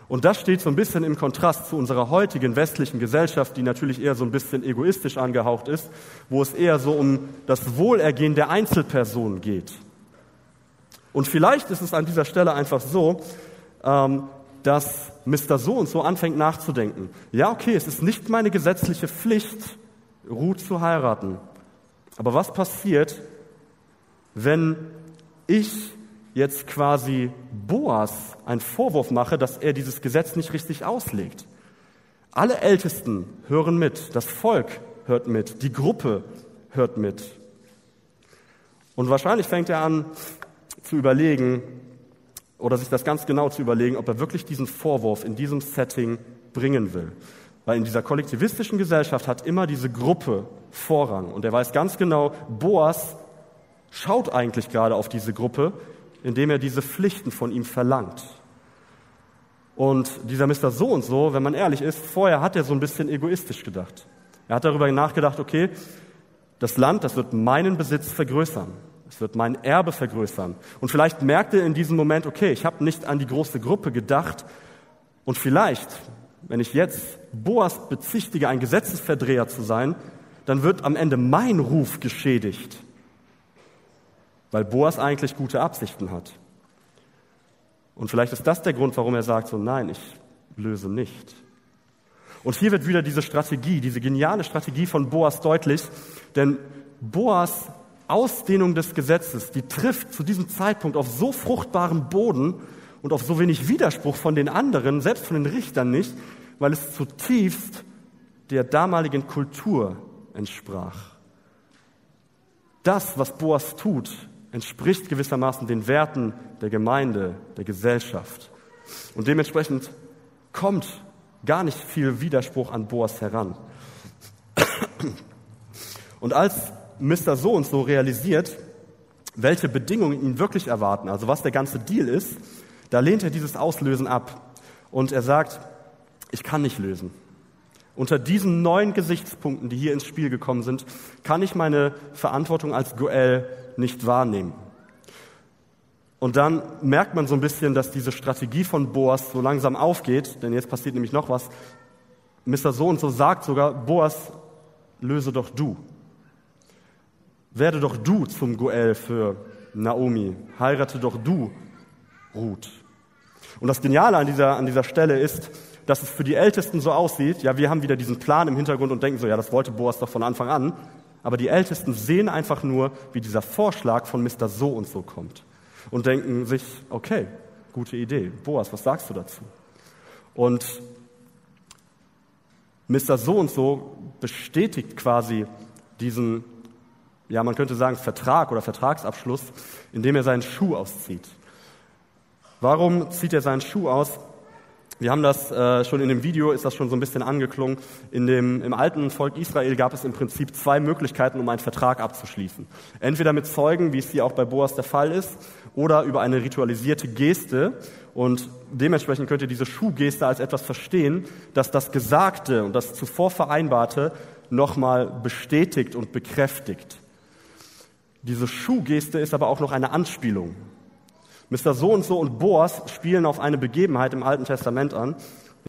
Und das steht so ein bisschen im Kontrast zu unserer heutigen westlichen Gesellschaft, die natürlich eher so ein bisschen egoistisch angehaucht ist, wo es eher so um das Wohlergehen der Einzelperson geht. Und vielleicht ist es an dieser Stelle einfach so, ähm, dass Mr. So und so anfängt nachzudenken. Ja, okay, es ist nicht meine gesetzliche Pflicht, Ruth zu heiraten. Aber was passiert, wenn ich jetzt quasi Boas einen Vorwurf mache, dass er dieses Gesetz nicht richtig auslegt. Alle Ältesten hören mit, das Volk hört mit, die Gruppe hört mit. Und wahrscheinlich fängt er an zu überlegen oder sich das ganz genau zu überlegen, ob er wirklich diesen Vorwurf in diesem Setting bringen will. Weil in dieser kollektivistischen Gesellschaft hat immer diese Gruppe Vorrang. Und er weiß ganz genau, Boas schaut eigentlich gerade auf diese Gruppe, indem er diese Pflichten von ihm verlangt. Und dieser Mr. So und so, wenn man ehrlich ist, vorher hat er so ein bisschen egoistisch gedacht. Er hat darüber nachgedacht, okay, das Land, das wird meinen Besitz vergrößern. Es wird mein Erbe vergrößern. Und vielleicht merkt er in diesem Moment, okay, ich habe nicht an die große Gruppe gedacht. Und vielleicht, wenn ich jetzt Boas bezichtige, ein Gesetzesverdreher zu sein, dann wird am Ende mein Ruf geschädigt weil Boas eigentlich gute Absichten hat. Und vielleicht ist das der Grund, warum er sagt, so nein, ich löse nicht. Und hier wird wieder diese Strategie, diese geniale Strategie von Boas deutlich, denn Boas Ausdehnung des Gesetzes, die trifft zu diesem Zeitpunkt auf so fruchtbaren Boden und auf so wenig Widerspruch von den anderen, selbst von den Richtern nicht, weil es zutiefst der damaligen Kultur entsprach. Das, was Boas tut, entspricht gewissermaßen den Werten der Gemeinde, der Gesellschaft. Und dementsprechend kommt gar nicht viel Widerspruch an Boas heran. Und als Mr. So und so realisiert, welche Bedingungen ihn wirklich erwarten, also was der ganze Deal ist, da lehnt er dieses Auslösen ab. Und er sagt, ich kann nicht lösen. Unter diesen neuen Gesichtspunkten, die hier ins Spiel gekommen sind, kann ich meine Verantwortung als Goel nicht wahrnehmen. Und dann merkt man so ein bisschen, dass diese Strategie von Boas so langsam aufgeht, denn jetzt passiert nämlich noch was. Mr. So und so sagt sogar, Boas, löse doch du. Werde doch du zum Goel für Naomi. Heirate doch du Ruth. Und das Geniale an dieser, an dieser Stelle ist, dass es für die Ältesten so aussieht, ja, wir haben wieder diesen Plan im Hintergrund und denken so, ja, das wollte Boas doch von Anfang an. Aber die Ältesten sehen einfach nur, wie dieser Vorschlag von Mr. So und so kommt. und denken sich, okay, gute Idee. Boas, was sagst du dazu? Und Mr. So und so bestätigt quasi diesen, ja, man könnte sagen, Vertrag oder Vertragsabschluss, indem er seinen Schuh auszieht. Warum zieht er seinen Schuh aus? Wir haben das äh, schon in dem Video, ist das schon so ein bisschen angeklungen. In dem, Im alten Volk Israel gab es im Prinzip zwei Möglichkeiten, um einen Vertrag abzuschließen. Entweder mit Zeugen, wie es hier auch bei Boas der Fall ist, oder über eine ritualisierte Geste. Und dementsprechend könnt ihr diese Schuhgeste als etwas verstehen, dass das Gesagte und das zuvor Vereinbarte nochmal bestätigt und bekräftigt. Diese Schuhgeste ist aber auch noch eine Anspielung. Mr. So und so und Boas spielen auf eine Begebenheit im Alten Testament an.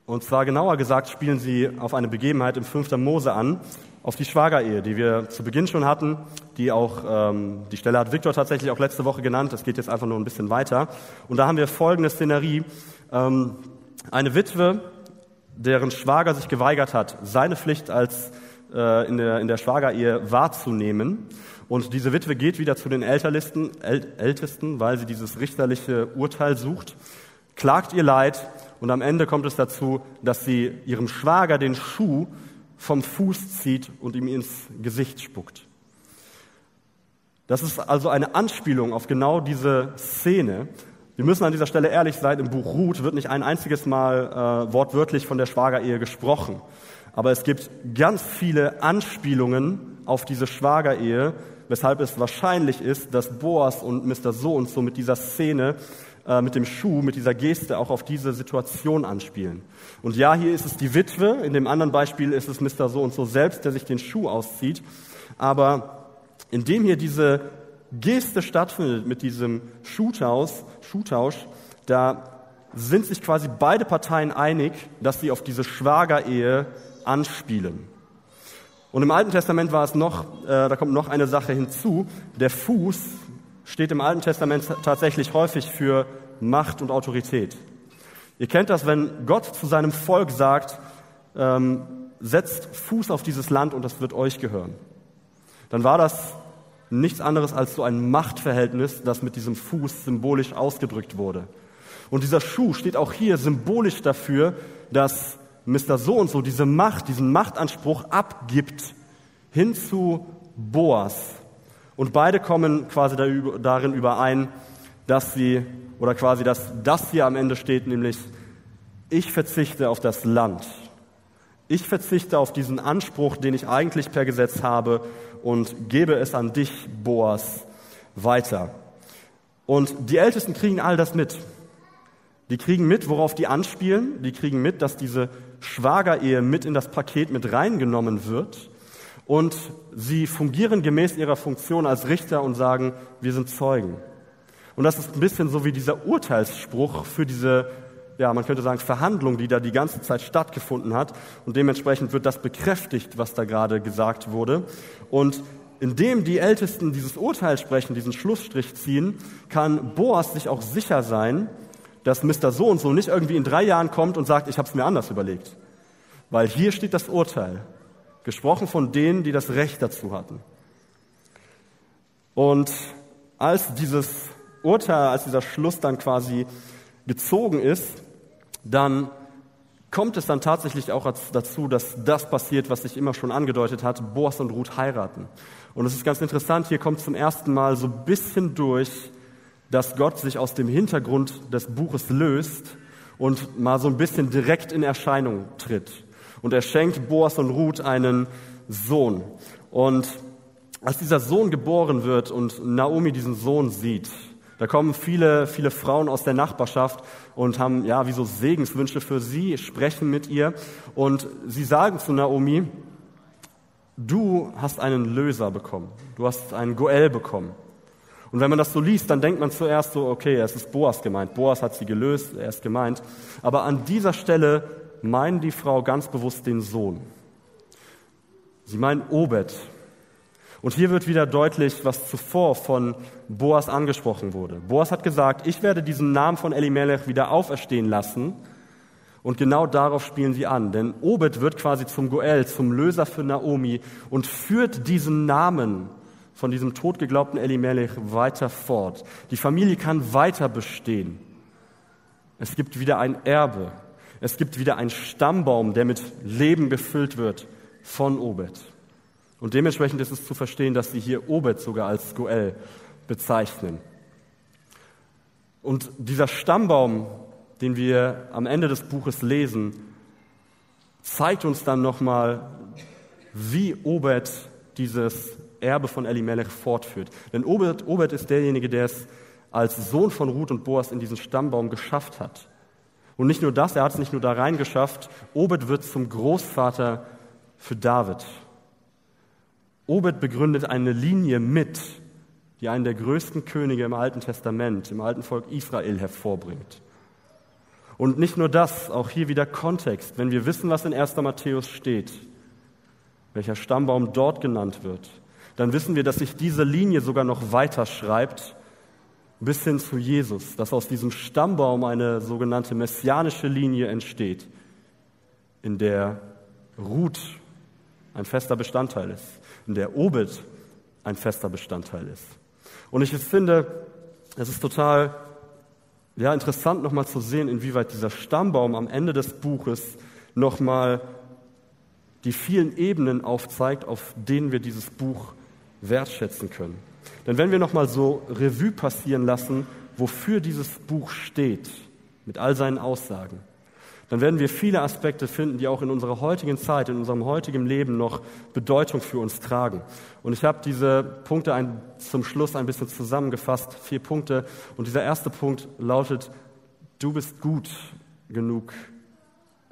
Und zwar genauer gesagt spielen sie auf eine Begebenheit im 5. Mose an, auf die Schwagerehe, die wir zu Beginn schon hatten, die auch, ähm, die Stelle hat Viktor tatsächlich auch letzte Woche genannt, das geht jetzt einfach nur ein bisschen weiter. Und da haben wir folgende Szenerie. Ähm, eine Witwe, deren Schwager sich geweigert hat, seine Pflicht als äh, in, der, in der Schwagerehe wahrzunehmen und diese Witwe geht wieder zu den Älterlisten, Ältesten, weil sie dieses richterliche Urteil sucht, klagt ihr Leid und am Ende kommt es dazu, dass sie ihrem Schwager den Schuh vom Fuß zieht und ihm ins Gesicht spuckt. Das ist also eine Anspielung auf genau diese Szene. Wir müssen an dieser Stelle ehrlich sein, im Buch Ruth wird nicht ein einziges Mal äh, wortwörtlich von der Schwagerehe gesprochen. Aber es gibt ganz viele Anspielungen auf diese Schwagerehe, weshalb es wahrscheinlich ist, dass Boas und Mr. So und so mit dieser Szene, äh, mit dem Schuh, mit dieser Geste auch auf diese Situation anspielen. Und ja, hier ist es die Witwe, in dem anderen Beispiel ist es Mr. So und so selbst, der sich den Schuh auszieht. Aber indem hier diese Geste stattfindet mit diesem Schuhtausch, Schuhtausch, da sind sich quasi beide Parteien einig, dass sie auf diese Schwagerehe anspielen. Und im Alten Testament war es noch, äh, da kommt noch eine Sache hinzu. Der Fuß steht im Alten Testament tatsächlich häufig für Macht und Autorität. Ihr kennt das, wenn Gott zu seinem Volk sagt, ähm, setzt Fuß auf dieses Land und das wird euch gehören. Dann war das nichts anderes als so ein Machtverhältnis, das mit diesem Fuß symbolisch ausgedrückt wurde. Und dieser Schuh steht auch hier symbolisch dafür, dass Mr. So und so diese Macht, diesen Machtanspruch abgibt hin zu Boas. Und beide kommen quasi darin überein, dass sie, oder quasi, dass das hier am Ende steht, nämlich, ich verzichte auf das Land. Ich verzichte auf diesen Anspruch, den ich eigentlich per Gesetz habe und gebe es an dich, Boas, weiter. Und die Ältesten kriegen all das mit. Die kriegen mit, worauf die anspielen. Die kriegen mit, dass diese Schwagerehe mit in das Paket mit reingenommen wird. Und sie fungieren gemäß ihrer Funktion als Richter und sagen, wir sind Zeugen. Und das ist ein bisschen so wie dieser Urteilsspruch für diese, ja, man könnte sagen, Verhandlung, die da die ganze Zeit stattgefunden hat. Und dementsprechend wird das bekräftigt, was da gerade gesagt wurde. Und indem die Ältesten dieses Urteil sprechen, diesen Schlussstrich ziehen, kann Boas sich auch sicher sein, dass Mr. So und so nicht irgendwie in drei Jahren kommt und sagt, ich habe es mir anders überlegt. Weil hier steht das Urteil, gesprochen von denen, die das Recht dazu hatten. Und als dieses Urteil, als dieser Schluss dann quasi gezogen ist, dann kommt es dann tatsächlich auch dazu, dass das passiert, was sich immer schon angedeutet hat, Boas und Ruth heiraten. Und es ist ganz interessant, hier kommt zum ersten Mal so ein bisschen durch, dass Gott sich aus dem Hintergrund des Buches löst und mal so ein bisschen direkt in Erscheinung tritt. Und er schenkt Boas und Ruth einen Sohn. Und als dieser Sohn geboren wird und Naomi diesen Sohn sieht, da kommen viele, viele Frauen aus der Nachbarschaft und haben, ja, wie so Segenswünsche für sie, sprechen mit ihr und sie sagen zu Naomi, du hast einen Löser bekommen, du hast einen Goel bekommen. Und wenn man das so liest, dann denkt man zuerst so, okay, es ist Boas gemeint. Boas hat sie gelöst, er ist gemeint. Aber an dieser Stelle meinen die Frau ganz bewusst den Sohn. Sie meinen Obed. Und hier wird wieder deutlich, was zuvor von Boas angesprochen wurde. Boas hat gesagt, ich werde diesen Namen von Elimelech wieder auferstehen lassen. Und genau darauf spielen sie an. Denn Obed wird quasi zum Goel, zum Löser für Naomi und führt diesen Namen von diesem totgeglaubten Elimelech weiter fort. Die Familie kann weiter bestehen. Es gibt wieder ein Erbe. Es gibt wieder einen Stammbaum, der mit Leben gefüllt wird von Obed. Und dementsprechend ist es zu verstehen, dass sie hier Obed sogar als Goel bezeichnen. Und dieser Stammbaum, den wir am Ende des Buches lesen, zeigt uns dann nochmal, wie Obed dieses Erbe von Elimelech fortführt. Denn Obed, Obed ist derjenige, der es als Sohn von Ruth und Boas in diesen Stammbaum geschafft hat. Und nicht nur das, er hat es nicht nur da reingeschafft, Obed wird zum Großvater für David. Obed begründet eine Linie mit, die einen der größten Könige im Alten Testament, im alten Volk Israel hervorbringt. Und nicht nur das, auch hier wieder Kontext. Wenn wir wissen, was in 1. Matthäus steht, welcher Stammbaum dort genannt wird, dann wissen wir, dass sich diese Linie sogar noch weiter schreibt bis hin zu Jesus, dass aus diesem Stammbaum eine sogenannte messianische Linie entsteht, in der Ruth ein fester Bestandteil ist, in der Obed ein fester Bestandteil ist. Und ich finde, es ist total ja, interessant nochmal zu sehen, inwieweit dieser Stammbaum am Ende des Buches nochmal die vielen Ebenen aufzeigt, auf denen wir dieses Buch wertschätzen können. Denn wenn wir nochmal so Revue passieren lassen, wofür dieses Buch steht, mit all seinen Aussagen, dann werden wir viele Aspekte finden, die auch in unserer heutigen Zeit, in unserem heutigen Leben noch Bedeutung für uns tragen. Und ich habe diese Punkte ein, zum Schluss ein bisschen zusammengefasst, vier Punkte. Und dieser erste Punkt lautet, du bist gut genug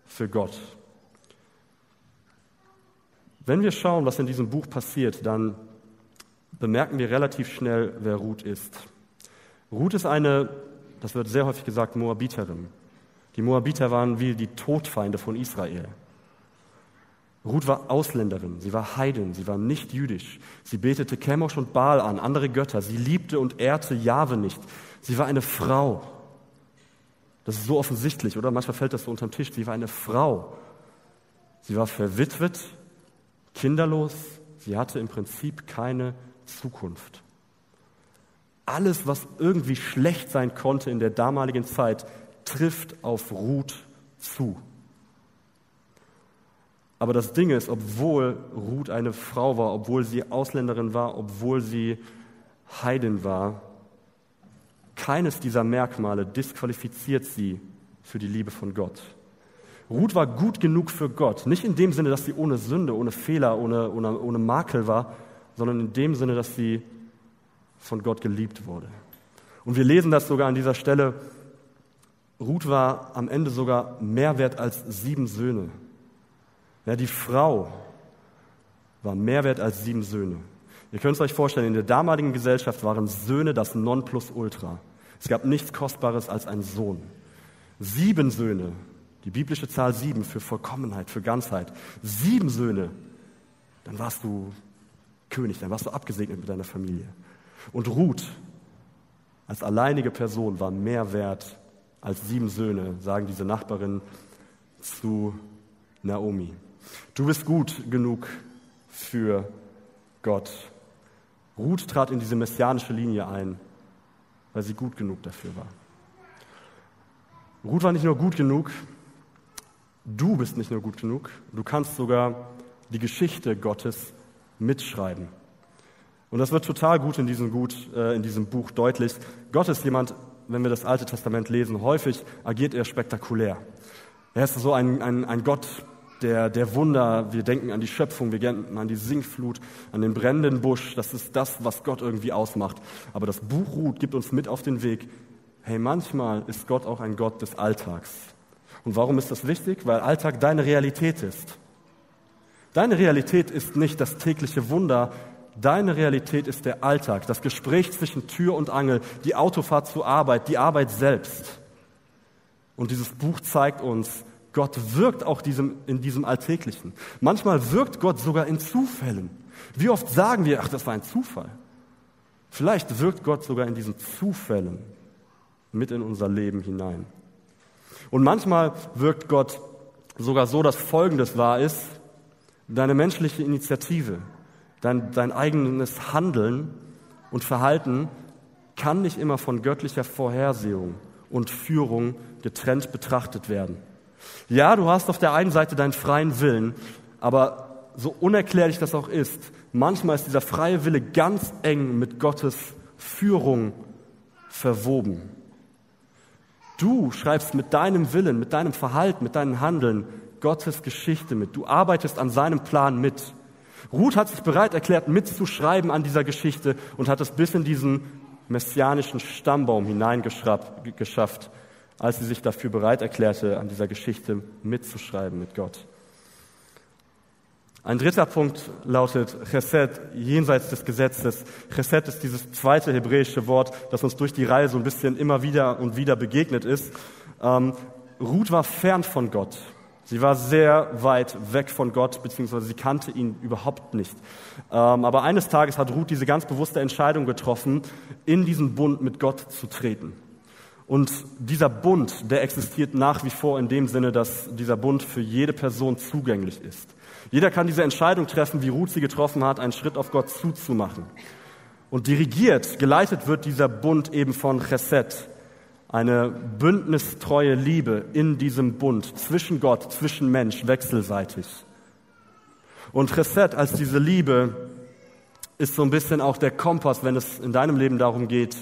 für Gott. Wenn wir schauen, was in diesem Buch passiert, dann bemerken wir relativ schnell, wer Ruth ist. Ruth ist eine, das wird sehr häufig gesagt, Moabiterin. Die Moabiter waren wie die Todfeinde von Israel. Ruth war Ausländerin, sie war Heidin, sie war nicht jüdisch. Sie betete Chemosh und Baal an, andere Götter. Sie liebte und ehrte Jahwe nicht. Sie war eine Frau. Das ist so offensichtlich, oder? Manchmal fällt das so unterm Tisch. Sie war eine Frau. Sie war verwitwet, kinderlos. Sie hatte im Prinzip keine Zukunft. Alles, was irgendwie schlecht sein konnte in der damaligen Zeit, trifft auf Ruth zu. Aber das Ding ist, obwohl Ruth eine Frau war, obwohl sie Ausländerin war, obwohl sie Heidin war, keines dieser Merkmale disqualifiziert sie für die Liebe von Gott. Ruth war gut genug für Gott, nicht in dem Sinne, dass sie ohne Sünde, ohne Fehler, ohne, ohne, ohne Makel war, sondern in dem Sinne, dass sie von Gott geliebt wurde. Und wir lesen das sogar an dieser Stelle Ruth war am Ende sogar mehr wert als sieben Söhne. Ja, die Frau war mehr wert als sieben Söhne. Ihr könnt es euch vorstellen, in der damaligen Gesellschaft waren Söhne das Nonplusultra. Es gab nichts Kostbares als ein Sohn. Sieben Söhne, die biblische Zahl sieben für Vollkommenheit, für Ganzheit. Sieben Söhne, dann warst du König, dann warst du abgesegnet mit deiner Familie. Und Ruth als alleinige Person war mehr wert als sieben Söhne, sagen diese Nachbarin zu Naomi. Du bist gut genug für Gott. Ruth trat in diese messianische Linie ein, weil sie gut genug dafür war. Ruth war nicht nur gut genug, du bist nicht nur gut genug, du kannst sogar die Geschichte Gottes mitschreiben. Und das wird total gut in diesem, gut, äh, in diesem Buch deutlich. Gott ist jemand, wenn wir das Alte Testament lesen, häufig agiert er spektakulär. Er ist so ein, ein, ein Gott der, der Wunder. Wir denken an die Schöpfung, wir denken an die Singflut, an den brennenden Busch. Das ist das, was Gott irgendwie ausmacht. Aber das Buch Ruth gibt uns mit auf den Weg. Hey, manchmal ist Gott auch ein Gott des Alltags. Und warum ist das wichtig? Weil Alltag deine Realität ist. Deine Realität ist nicht das tägliche Wunder, Deine Realität ist der Alltag, das Gespräch zwischen Tür und Angel, die Autofahrt zur Arbeit, die Arbeit selbst. Und dieses Buch zeigt uns, Gott wirkt auch diesem, in diesem Alltäglichen. Manchmal wirkt Gott sogar in Zufällen. Wie oft sagen wir, ach, das war ein Zufall. Vielleicht wirkt Gott sogar in diesen Zufällen mit in unser Leben hinein. Und manchmal wirkt Gott sogar so, dass Folgendes wahr ist, deine menschliche Initiative, dein, dein eigenes Handeln und Verhalten kann nicht immer von göttlicher Vorhersehung und Führung getrennt betrachtet werden. Ja, du hast auf der einen Seite deinen freien Willen, aber so unerklärlich das auch ist, manchmal ist dieser freie Wille ganz eng mit Gottes Führung verwoben. Du schreibst mit deinem Willen, mit deinem Verhalten, mit deinem Handeln Gottes Geschichte mit. Du arbeitest an seinem Plan mit. Ruth hat sich bereit erklärt, mitzuschreiben an dieser Geschichte und hat es bis in diesen messianischen Stammbaum hineingeschafft, als sie sich dafür bereit erklärte, an dieser Geschichte mitzuschreiben mit Gott. Ein dritter Punkt lautet Chesed, jenseits des Gesetzes. Chesed ist dieses zweite hebräische Wort, das uns durch die Reihe so ein bisschen immer wieder und wieder begegnet ist. Ähm, Ruth war fern von Gott. Sie war sehr weit weg von Gott, beziehungsweise sie kannte ihn überhaupt nicht. Ähm, aber eines Tages hat Ruth diese ganz bewusste Entscheidung getroffen, in diesen Bund mit Gott zu treten. Und dieser Bund, der existiert nach wie vor in dem Sinne, dass dieser Bund für jede Person zugänglich ist. Jeder kann diese Entscheidung treffen, wie Ruth sie getroffen hat, einen Schritt auf Gott zuzumachen. Und dirigiert, geleitet wird dieser Bund eben von Chesed, eine bündnistreue Liebe in diesem Bund zwischen Gott, zwischen Mensch, wechselseitig. Und Chesed als diese Liebe ist so ein bisschen auch der Kompass, wenn es in deinem Leben darum geht,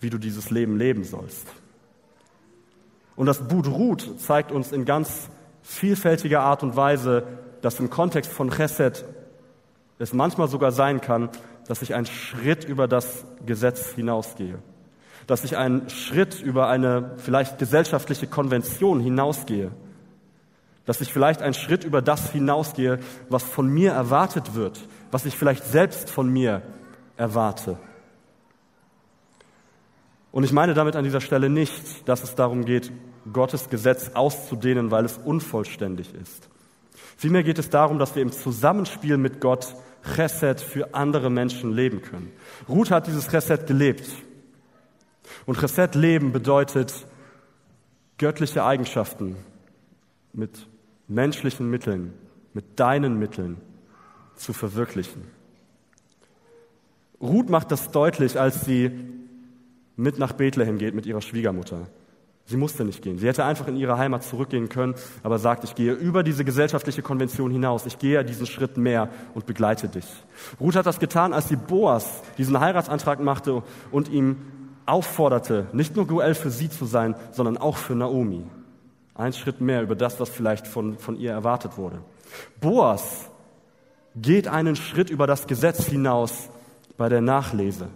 wie du dieses Leben leben sollst. Und das Buch Ruth zeigt uns in ganz vielfältiger Art und Weise, dass im Kontext von Chesed es manchmal sogar sein kann, dass ich einen Schritt über das Gesetz hinausgehe dass ich einen Schritt über eine vielleicht gesellschaftliche Konvention hinausgehe, dass ich vielleicht einen Schritt über das hinausgehe, was von mir erwartet wird, was ich vielleicht selbst von mir erwarte. Und ich meine damit an dieser Stelle nicht, dass es darum geht, Gottes Gesetz auszudehnen, weil es unvollständig ist. Vielmehr geht es darum, dass wir im Zusammenspiel mit Gott Chesed für andere Menschen leben können. Ruth hat dieses Chesed gelebt. Und Chesed-Leben bedeutet, göttliche Eigenschaften mit menschlichen Mitteln, mit deinen Mitteln zu verwirklichen. Ruth macht das deutlich, als sie mit nach Bethlehem geht mit ihrer Schwiegermutter. Sie musste nicht gehen. Sie hätte einfach in ihre Heimat zurückgehen können, aber sagt, ich gehe über diese gesellschaftliche Konvention hinaus. Ich gehe diesen Schritt mehr und begleite dich. Ruth hat das getan, als sie Boas diesen Heiratsantrag machte und ihm aufforderte, nicht nur Goel für sie zu sein, sondern auch für Naomi. Ein Schritt mehr über das, was vielleicht von, von ihr erwartet wurde. Boas geht einen Schritt über das Gesetz hinaus bei der Nachlese.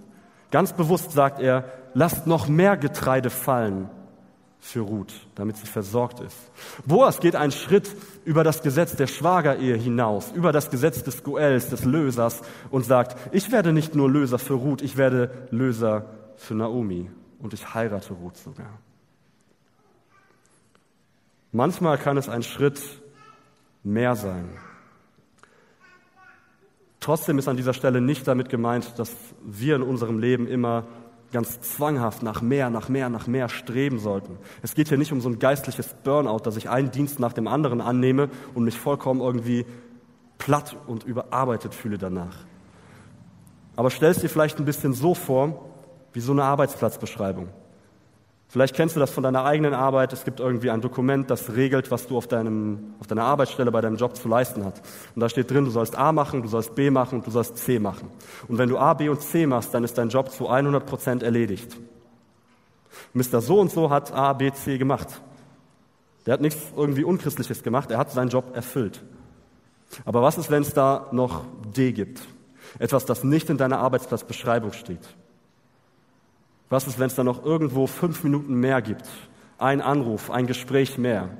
Ganz bewusst sagt er, lasst noch mehr Getreide fallen für Ruth, damit sie versorgt ist. Boas geht einen Schritt über das Gesetz der Schwagerehe hinaus, über das Gesetz des Goels, des Lösers und sagt, ich werde nicht nur Löser für Ruth, ich werde Löser für Naomi und ich heirate Ruth sogar. Manchmal kann es ein Schritt mehr sein. Trotzdem ist an dieser Stelle nicht damit gemeint, dass wir in unserem Leben immer ganz zwanghaft nach mehr, nach mehr, nach mehr streben sollten. Es geht hier nicht um so ein geistliches Burnout, dass ich einen Dienst nach dem anderen annehme und mich vollkommen irgendwie platt und überarbeitet fühle danach. Aber stell es dir vielleicht ein bisschen so vor, wie so eine Arbeitsplatzbeschreibung. Vielleicht kennst du das von deiner eigenen Arbeit. Es gibt irgendwie ein Dokument, das regelt, was du auf, deinem, auf deiner Arbeitsstelle bei deinem Job zu leisten hast. Und da steht drin, du sollst A machen, du sollst B machen und du sollst C machen. Und wenn du A, B und C machst, dann ist dein Job zu 100 Prozent erledigt. Mr. So und so hat A, B, C gemacht. Der hat nichts irgendwie Unchristliches gemacht, er hat seinen Job erfüllt. Aber was ist, wenn es da noch D gibt? Etwas, das nicht in deiner Arbeitsplatzbeschreibung steht. Was ist, wenn es da noch irgendwo fünf Minuten mehr gibt? Ein Anruf, ein Gespräch mehr.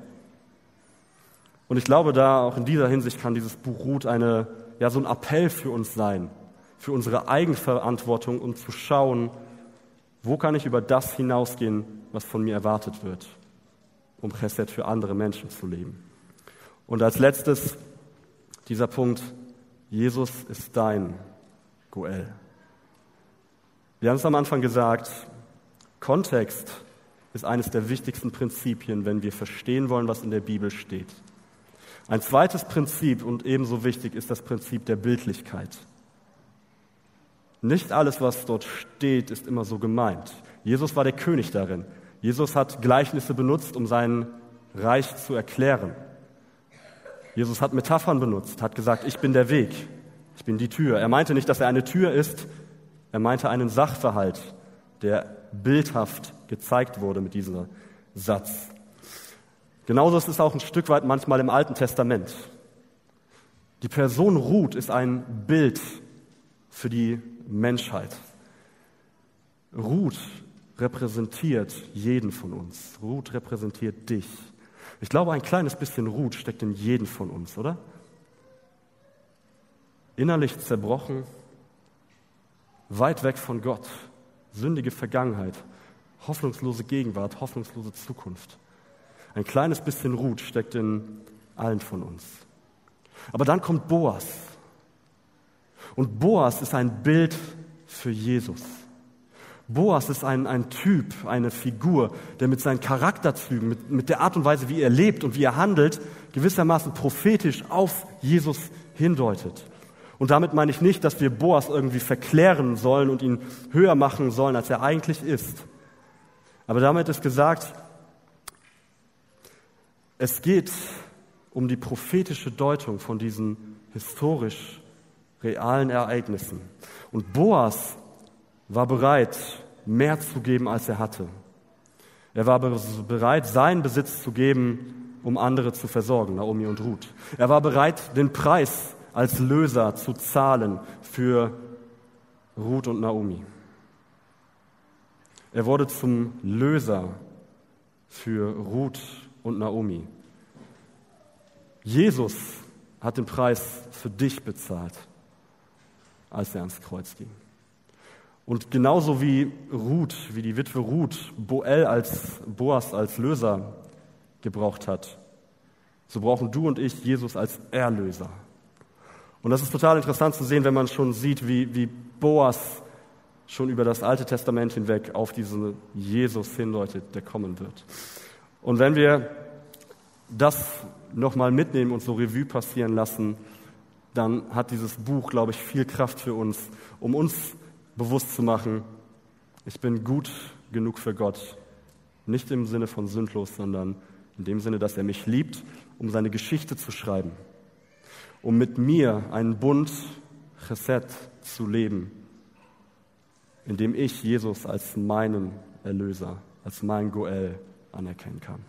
Und ich glaube, da auch in dieser Hinsicht kann dieses Buch Ruth eine, ja, so ein Appell für uns sein, für unsere Eigenverantwortung, um zu schauen, wo kann ich über das hinausgehen, was von mir erwartet wird, um Chesed für andere Menschen zu leben. Und als letztes dieser Punkt, Jesus ist dein Goel. Wir haben es am Anfang gesagt, Kontext ist eines der wichtigsten Prinzipien, wenn wir verstehen wollen, was in der Bibel steht. Ein zweites Prinzip und ebenso wichtig ist das Prinzip der Bildlichkeit. Nicht alles, was dort steht, ist immer so gemeint. Jesus war der König darin. Jesus hat Gleichnisse benutzt, um sein Reich zu erklären. Jesus hat Metaphern benutzt, hat gesagt, ich bin der Weg, ich bin die Tür. Er meinte nicht, dass er eine Tür ist, er meinte einen Sachverhalt, der bildhaft gezeigt wurde mit diesem Satz. Genauso ist es auch ein Stück weit manchmal im Alten Testament. Die Person Ruth ist ein Bild für die Menschheit. Ruth repräsentiert jeden von uns. Ruth repräsentiert dich. Ich glaube, ein kleines bisschen Ruth steckt in jedem von uns, oder? Innerlich zerbrochen, weit weg von Gott, sündige Vergangenheit, hoffnungslose Gegenwart, hoffnungslose Zukunft. Ein kleines bisschen Ruth steckt in allen von uns. Aber dann kommt Boas. Und Boas ist ein Bild für Jesus. Boas ist ein, ein Typ, eine Figur, der mit seinen Charakterzügen, mit, mit der Art und Weise, wie er lebt und wie er handelt, gewissermaßen prophetisch auf Jesus hindeutet. Und damit meine ich nicht, dass wir Boas irgendwie verklären sollen und ihn höher machen sollen, als er eigentlich ist. Aber damit ist gesagt, es geht um die prophetische Deutung von diesen historisch realen Ereignissen. Und Boas war bereit, mehr zu geben, als er hatte. Er war bereit, seinen Besitz zu geben, um andere zu versorgen, Naomi und Ruth. Er war bereit, den Preis als Löser zu zahlen für Ruth und Naomi. Er wurde zum Löser für Ruth und Naomi. Jesus hat den Preis für dich bezahlt, als er ans Kreuz ging. Und genauso wie Ruth, wie die Witwe Ruth Boel als Boas als Löser gebraucht hat, so brauchen du und ich Jesus als Erlöser. Und das ist total interessant zu sehen, wenn man schon sieht, wie, wie Boas schon über das Alte Testament hinweg auf diesen Jesus hindeutet, der kommen wird. Und wenn wir das nochmal mitnehmen und so Revue passieren lassen, dann hat dieses Buch, glaube ich, viel Kraft für uns, um uns bewusst zu machen, ich bin gut genug für Gott. Nicht im Sinne von sündlos, sondern in dem Sinne, dass er mich liebt, um seine Geschichte zu schreiben, um mit mir einen Bund, Chesed, zu leben, in dem ich Jesus als meinen Erlöser, als mein Goel anerkennen kann.